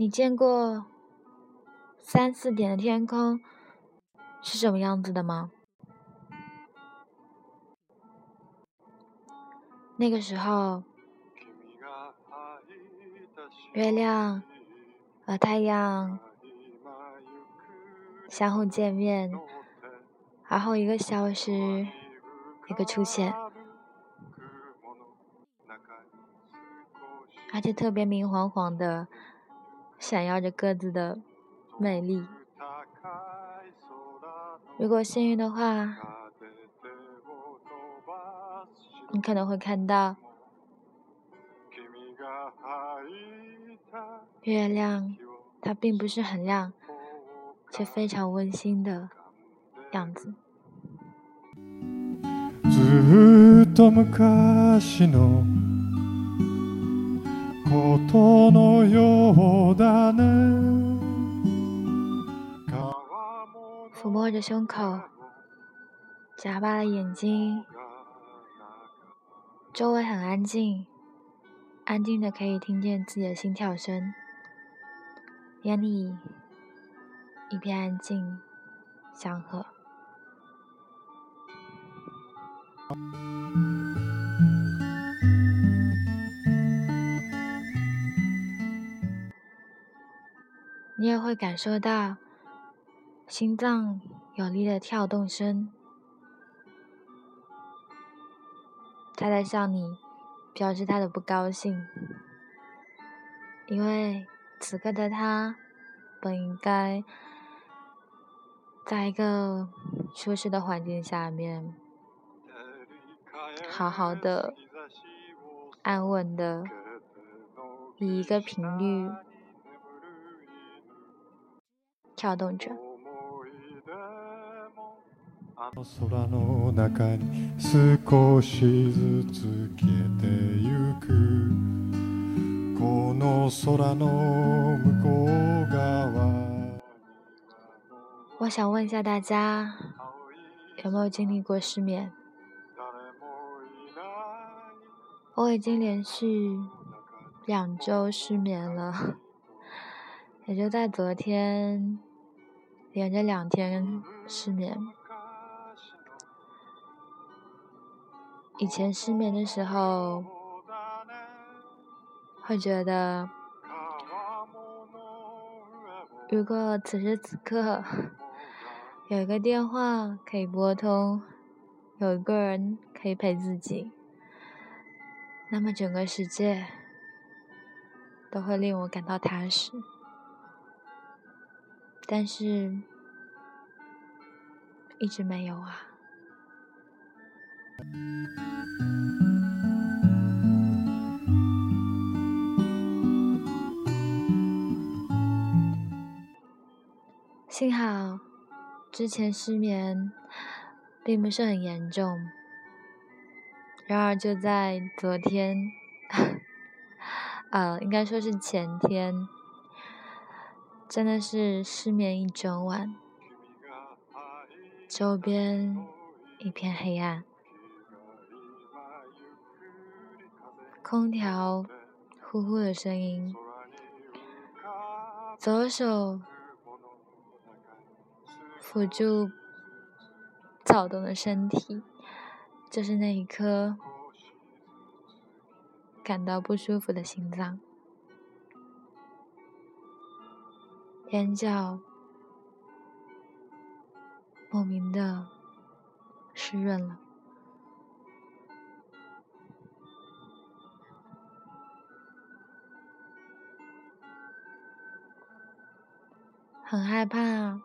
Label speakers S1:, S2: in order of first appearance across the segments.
S1: 你见过三四点的天空是什么样子的吗？那个时候，月亮和太阳相互见面，然后一个消失，一个出现，而且特别明晃晃的。闪耀着各自的魅力。如果幸运的话，你可能会看到月亮，它并不是很亮，却非常温馨的样子。抚摸着胸口，眨巴了眼睛，周围很安静，安静的可以听见自己的心跳声，眼里一片安静，祥和。你也会感受到心脏有力的跳动声，他在向你表示他的不高兴，因为此刻的他本应该在一个舒适的环境下面，好好的、安稳的以一个频率。跳动着。我想问一下大家，有没有经历过失眠？我已经连续两周失眠了，也就在昨天。连着两天失眠。以前失眠的时候，会觉得，如果此时此刻有一个电话可以拨通，有一个人可以陪自己，那么整个世界都会令我感到踏实。但是，一直没有啊。幸好之前失眠并不是很严重，然而就在昨天，呃，应该说是前天。真的是失眠一整晚，周边一片黑暗，空调呼呼的声音，左手辅助躁动的身体，就是那一颗感到不舒服的心脏。眼角莫名的湿润了，很害怕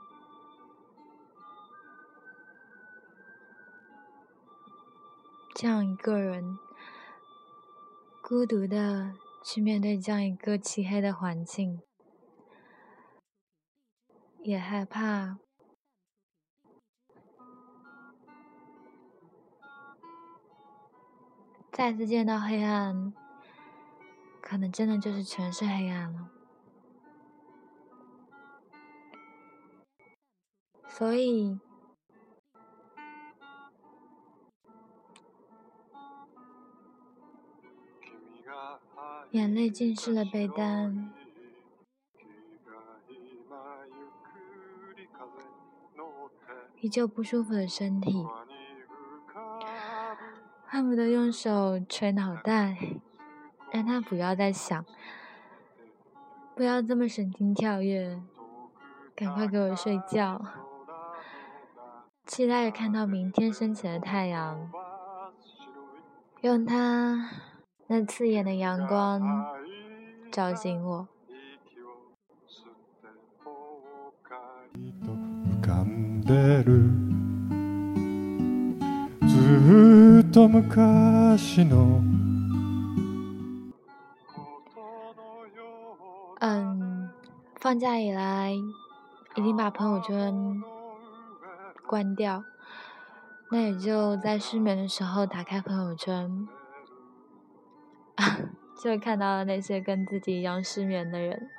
S1: 这样一个人孤独的去面对这样一个漆黑的环境。也害怕，再次见到黑暗，可能真的就是全是黑暗了。所以，眼泪浸湿了被单。依旧不舒服的身体，恨不得用手捶脑袋，让他不要再想，不要这么神经跳跃，赶快给我睡觉。期待着看到明天升起的太阳，用它那刺眼的阳光照醒我。嗯，放假以来，已经把朋友圈。关掉，那也就在失眠的时候打开朋友圈，就看到了那些跟自己一样失眠的人。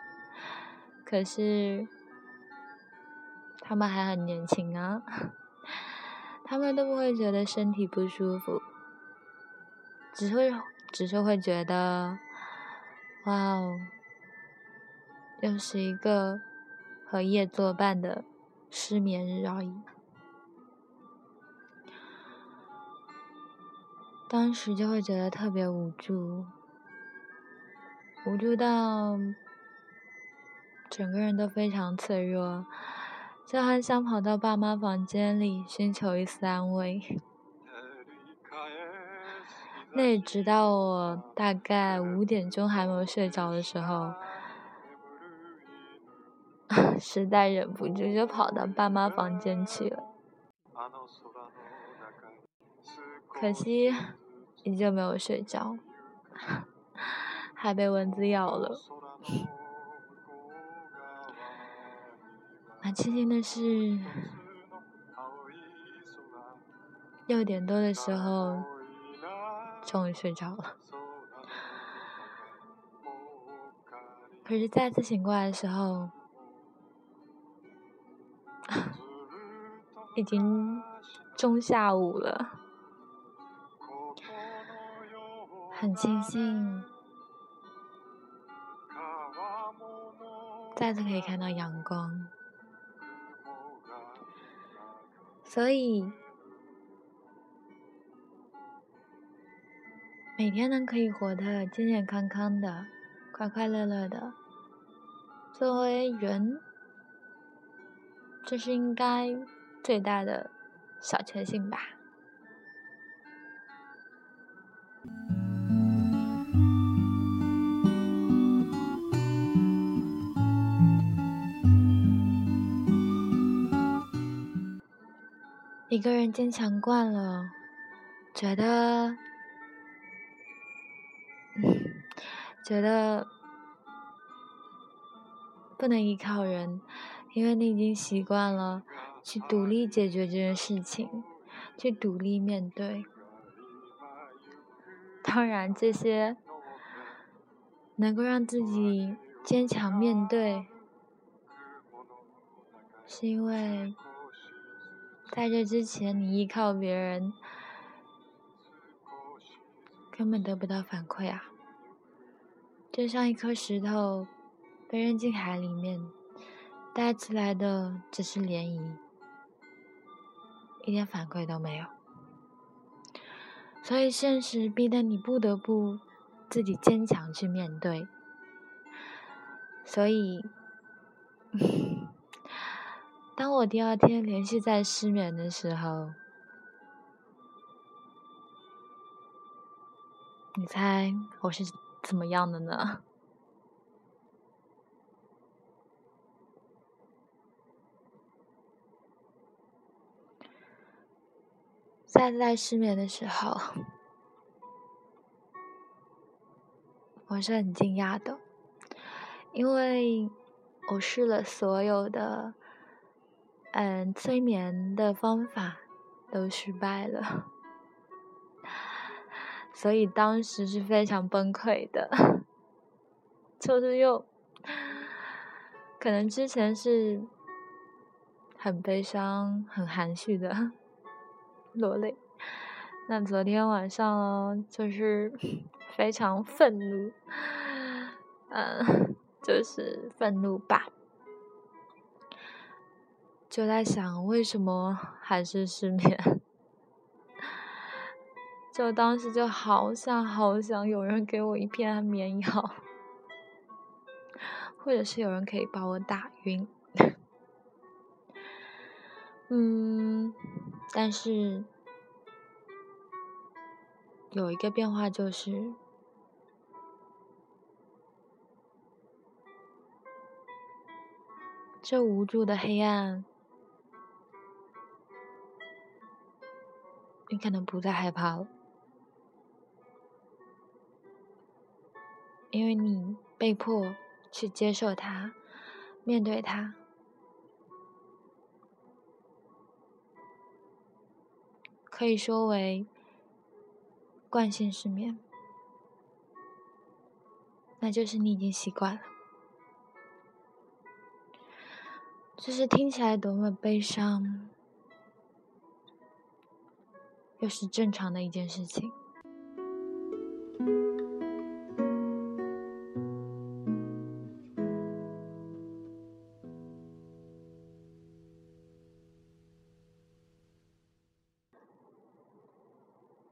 S1: 可是，他们还很年轻啊，他们都不会觉得身体不舒服，只会只是会觉得，哇哦，又是一个和夜作伴的失眠日而已。当时就会觉得特别无助，无助到整个人都非常脆弱，就很想跑到爸妈房间里寻求一丝安慰。那直到我大概五点钟还没有睡着的时候，实在忍不住就跑到爸妈房间去了。可惜，依旧没有睡着，还被蚊子咬了。庆幸的是，六点多的时候，终于睡着了。可是再次醒过来的时候，已经中下午了。很庆幸，再次可以看到阳光，所以每天呢可以活得健健康康的、快快乐乐的。作为人，这是应该最大的小确幸吧。一个人坚强惯了，觉得，觉得不能依靠人，因为你已经习惯了去独立解决这件事情，去独立面对。当然，这些能够让自己坚强面对，是因为。在这之前，你依靠别人，根本得不到反馈啊！就像一颗石头被扔进海里面，带起来的只是涟漪，一点反馈都没有。所以现实逼得你不得不自己坚强去面对。所以。当我第二天连续在失眠的时候，你猜我是怎么样的呢？在在失眠的时候，我是很惊讶的，因为我试了所有的。嗯，催眠的方法都失败了，所以当时是非常崩溃的，就是又可能之前是很悲伤、很含蓄的落泪，那昨天晚上就是非常愤怒，嗯，就是愤怒吧。就在想为什么还是失眠，就当时就好想好想有人给我一片安眠药，或者是有人可以把我打晕。嗯，但是有一个变化就是。这无助的黑暗，你可能不再害怕了，因为你被迫去接受它，面对它，可以说为惯性失眠，那就是你已经习惯了。就是听起来多么悲伤，又是正常的一件事情。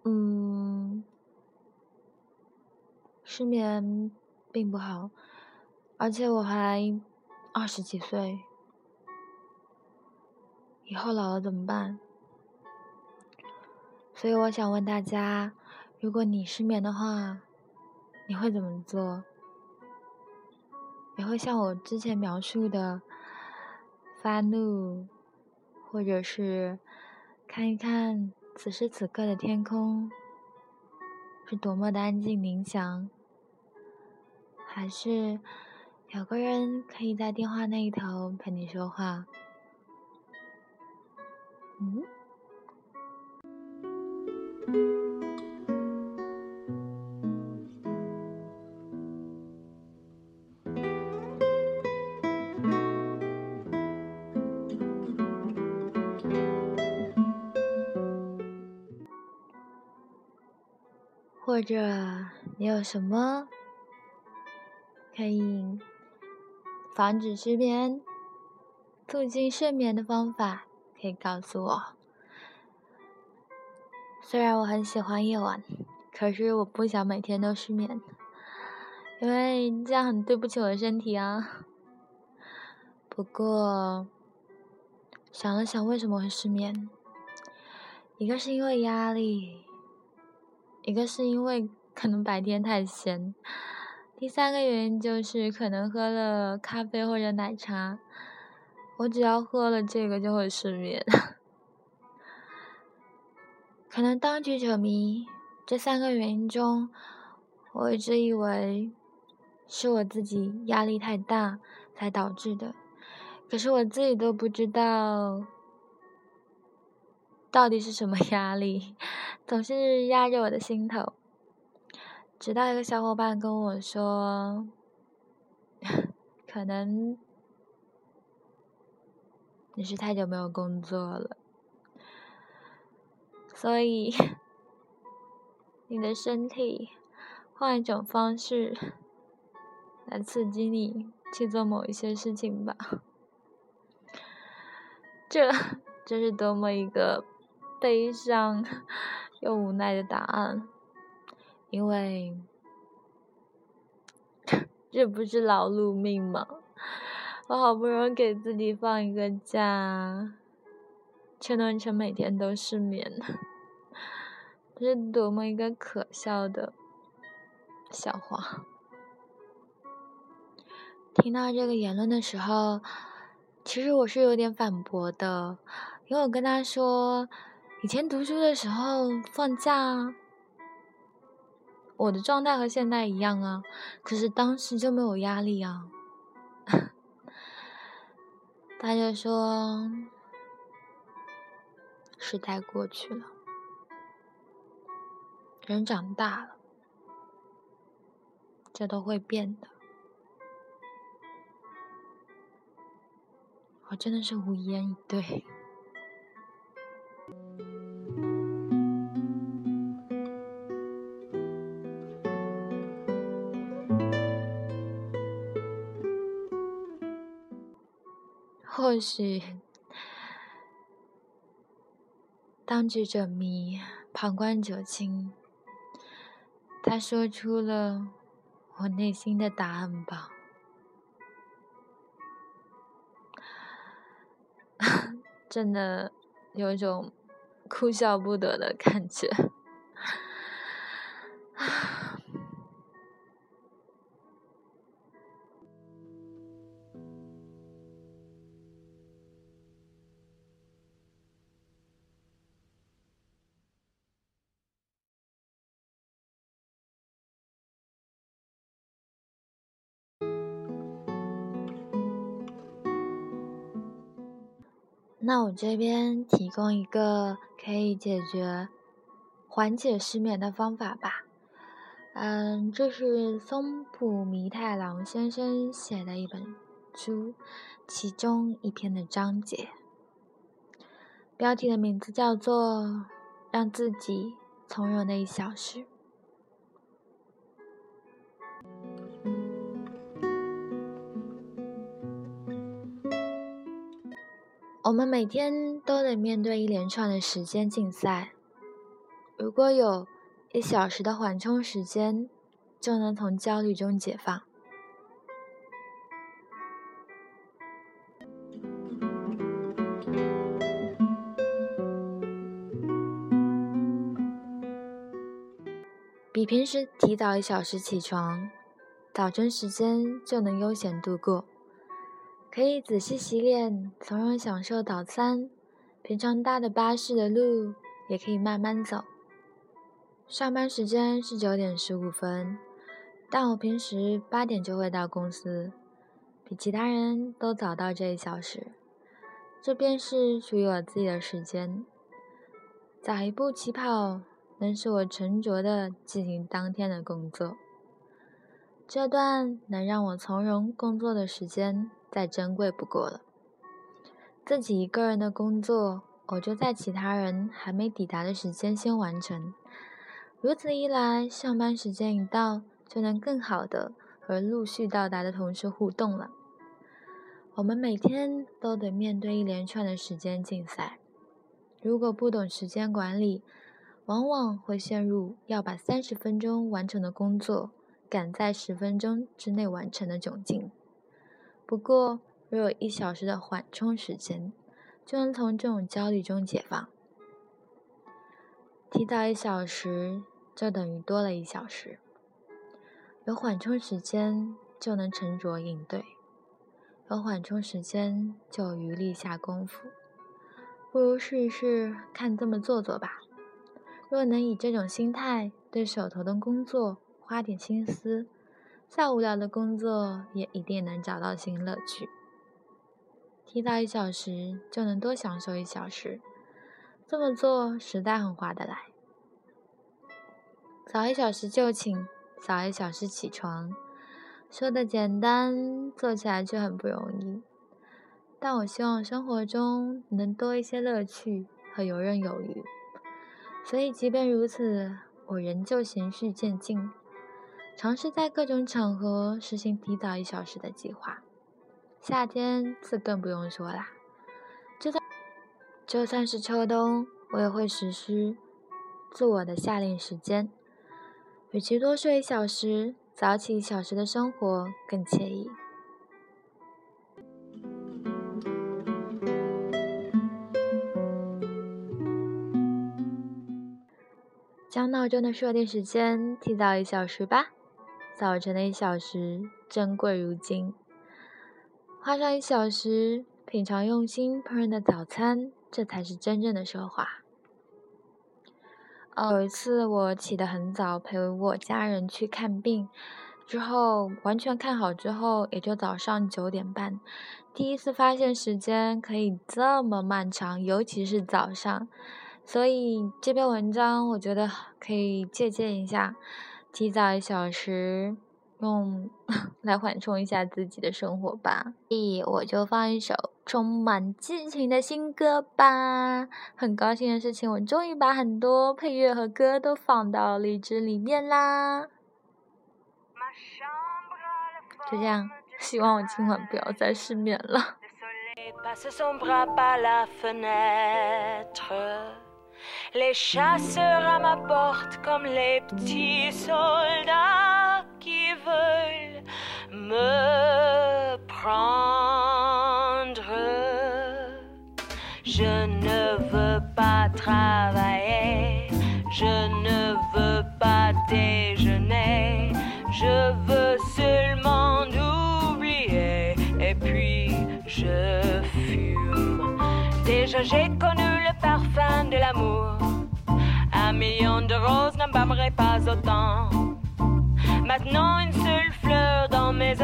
S1: 嗯，失眠并不好，而且我还二十几岁。以后老了怎么办？所以我想问大家：如果你失眠的话，你会怎么做？你会像我之前描述的发怒，或者是看一看此时此刻的天空是多么的安静冥想，还是有个人可以在电话那一头陪你说话？嗯，或者你有什么可以防止失眠、促进睡眠的方法？可以告诉我。虽然我很喜欢夜晚，可是我不想每天都失眠，因为这样很对不起我的身体啊。不过想了想，为什么会失眠？一个是因为压力，一个是因为可能白天太闲，第三个原因就是可能喝了咖啡或者奶茶。我只要喝了这个就会失眠，可能当局者迷。这三个原因中，我一直以为是我自己压力太大才导致的，可是我自己都不知道到底是什么压力，总是压着我的心头。直到一个小伙伴跟我说，可能。你是太久没有工作了，所以你的身体换一种方式来刺激你去做某一些事情吧。这这是多么一个悲伤又无奈的答案，因为这不是劳碌命吗？我好不容易给自己放一个假，却弄成每天都失眠，是多么一个可笑的笑话！听到这个言论的时候，其实我是有点反驳的，因为我跟他说，以前读书的时候放假，我的状态和现在一样啊，可是当时就没有压力啊。他就说：“时代过去了，人长大了，这都会变的。”我真的是无言以对。或许当局者迷，旁观者清。他说出了我内心的答案吧，真的有一种哭笑不得的感觉。那我这边提供一个可以解决、缓解失眠的方法吧。嗯，这是松浦弥太郎先生写的一本书，其中一篇的章节，标题的名字叫做《让自己从容的一小时》。我们每天都得面对一连串的时间竞赛。如果有一小时的缓冲时间，就能从焦虑中解放。比平时提早一小时起床，早晨时间就能悠闲度过。可以仔细洗脸，从容享受早餐。平常搭的巴士的路也可以慢慢走。上班时间是九点十五分，但我平时八点就会到公司，比其他人都早到这一小时。这便是属于我自己的时间。早一步起跑，能使我沉着地进行当天的工作。这段能让我从容工作的时间。再珍贵不过了。自己一个人的工作，我就在其他人还没抵达的时间先完成。如此一来，上班时间一到，就能更好的和陆续到达的同事互动了。我们每天都得面对一连串的时间竞赛，如果不懂时间管理，往往会陷入要把三十分钟完成的工作赶在十分钟之内完成的窘境。不过，若有一小时的缓冲时间，就能从这种焦虑中解放。提早一小时，就等于多了一小时。有缓冲时间，就能沉着应对；有缓冲时间，就有余力下功夫。不如试一试，看这么做做吧。若能以这种心态对手头的工作花点心思，再无聊的工作也一定能找到新乐趣。提早一小时就能多享受一小时，这么做实在很划得来。早一小时就寝，早一小时起床，说的简单，做起来却很不容易。但我希望生活中能多一些乐趣和游刃有余，所以即便如此，我仍旧循序渐进。尝试在各种场合实行提早一小时的计划，夏天自更不用说啦。就算就算是秋冬，我也会实施自我的夏令时间。与其多睡一小时，早起一小时的生活更惬意。将闹钟的设定时间提早一小时吧。早晨的一小时珍贵如金，花上一小时品尝用心烹饪的早餐，这才是真正的奢华。有一次我起得很早，陪我家人去看病，之后完全看好之后，也就早上九点半。第一次发现时间可以这么漫长，尤其是早上。所以这篇文章我觉得可以借鉴一下。提早一小时，用 来缓冲一下自己的生活吧。所以我就放一首充满激情的新歌吧。很高兴的事情，我终于把很多配乐和歌都放到荔枝里面啦。就这样，希望我今晚不要再失眠了。
S2: Les chasseurs à ma porte comme les petits soldats qui veulent me prendre. Je ne veux pas travailler, je ne veux pas déjeuner, je veux seulement oublier et puis je fume. Déjà j'ai connu parfum de l'amour, un million de roses n'embâmerait pas autant. Maintenant une seule fleur dans mes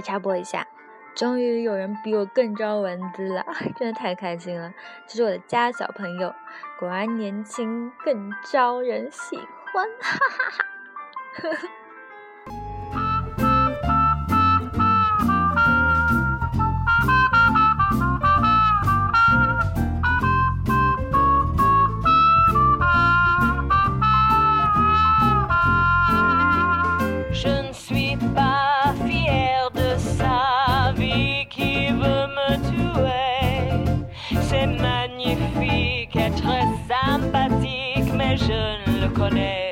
S1: 插播一下，终于有人比我更招蚊子了，真的太开心了！这是我的家小朋友，果然年轻更招人喜欢，哈哈哈！
S2: Je ne le connais